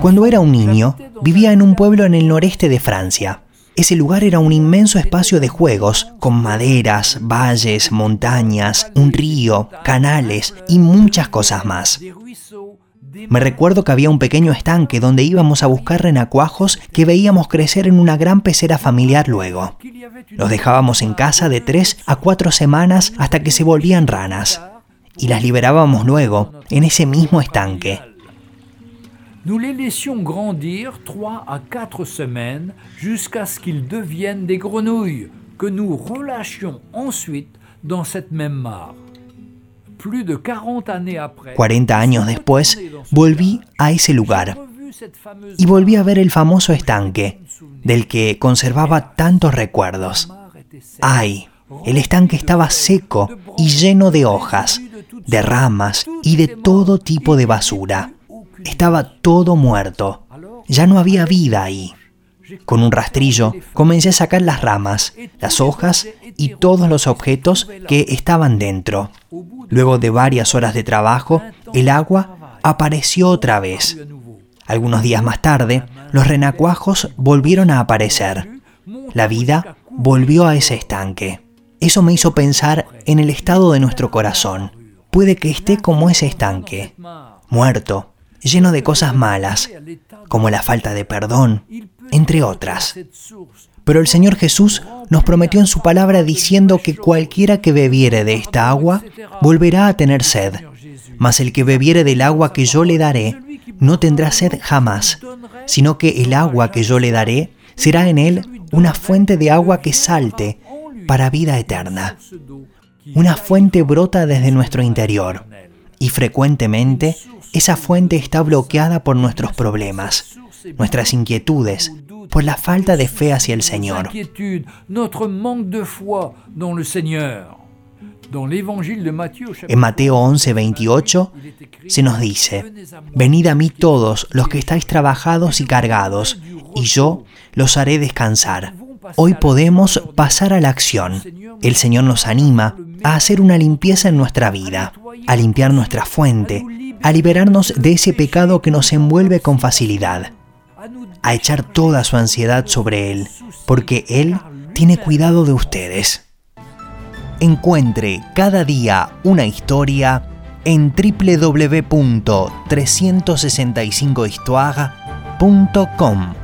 Cuando era un niño, vivía en un pueblo en el noreste de Francia. Ese lugar era un inmenso espacio de juegos, con maderas, valles, montañas, un río, canales y muchas cosas más. Me recuerdo que había un pequeño estanque donde íbamos a buscar renacuajos que veíamos crecer en una gran pecera familiar luego. Los dejábamos en casa de tres a cuatro semanas hasta que se volvían ranas y las liberábamos luego en ese mismo estanque. Nous les laissions grandir trois à quatre semaines jusqu'à ce qu'ils deviennent des grenouilles que nous relâchions ensuite dans cette même mare. Plus de 40 années après, 40 años después, volví a ese lugar y volví a ver el famoso estanque, del que conservaba tantos recuerdos. Ay, el estanque estaba seco y lleno de hojas, de ramas y de todo tipo de basura. Estaba todo muerto. Ya no había vida ahí. Con un rastrillo comencé a sacar las ramas, las hojas y todos los objetos que estaban dentro. Luego de varias horas de trabajo, el agua apareció otra vez. Algunos días más tarde, los renacuajos volvieron a aparecer. La vida volvió a ese estanque. Eso me hizo pensar en el estado de nuestro corazón. Puede que esté como ese estanque, muerto, lleno de cosas malas, como la falta de perdón, entre otras. Pero el Señor Jesús nos prometió en su palabra diciendo que cualquiera que bebiere de esta agua volverá a tener sed, mas el que bebiere del agua que yo le daré no tendrá sed jamás, sino que el agua que yo le daré será en él una fuente de agua que salte para vida eterna. Una fuente brota desde nuestro interior y frecuentemente esa fuente está bloqueada por nuestros problemas, nuestras inquietudes, por la falta de fe hacia el Señor. En Mateo 11, 28 se nos dice, Venid a mí todos los que estáis trabajados y cargados, y yo los haré descansar. Hoy podemos pasar a la acción. El Señor nos anima a hacer una limpieza en nuestra vida, a limpiar nuestra fuente, a liberarnos de ese pecado que nos envuelve con facilidad, a echar toda su ansiedad sobre Él, porque Él tiene cuidado de ustedes. Encuentre cada día una historia en www.365histoire.com.